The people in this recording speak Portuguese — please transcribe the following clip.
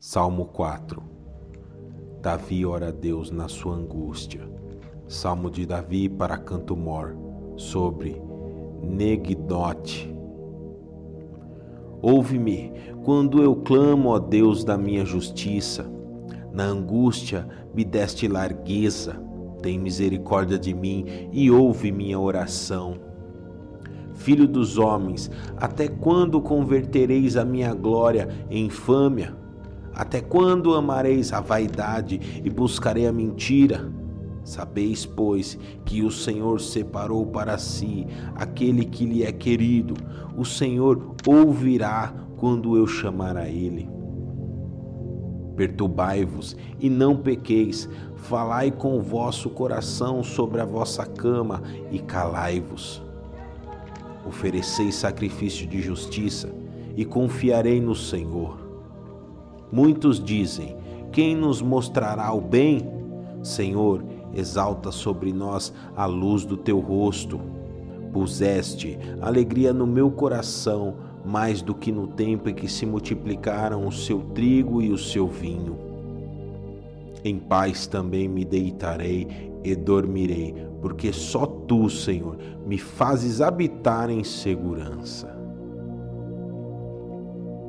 Salmo 4 Davi ora a Deus na sua angústia. Salmo de Davi para canto mor sobre Negdote. Ouve-me quando eu clamo, ó Deus da minha justiça. Na angústia me deste largueza. Tem misericórdia de mim e ouve minha oração. Filho dos homens, até quando convertereis a minha glória em infâmia? Até quando amareis a vaidade e buscarei a mentira? Sabeis, pois, que o Senhor separou para si aquele que lhe é querido. O Senhor ouvirá quando eu chamar a ele. Perturbai-vos e não pequeis, falai com o vosso coração sobre a vossa cama e calai-vos. Ofereceis sacrifício de justiça e confiarei no Senhor. Muitos dizem: Quem nos mostrará o bem? Senhor, exalta sobre nós a luz do teu rosto. Puseste alegria no meu coração, mais do que no tempo em que se multiplicaram o seu trigo e o seu vinho. Em paz também me deitarei e dormirei, porque só tu, Senhor, me fazes habitar em segurança.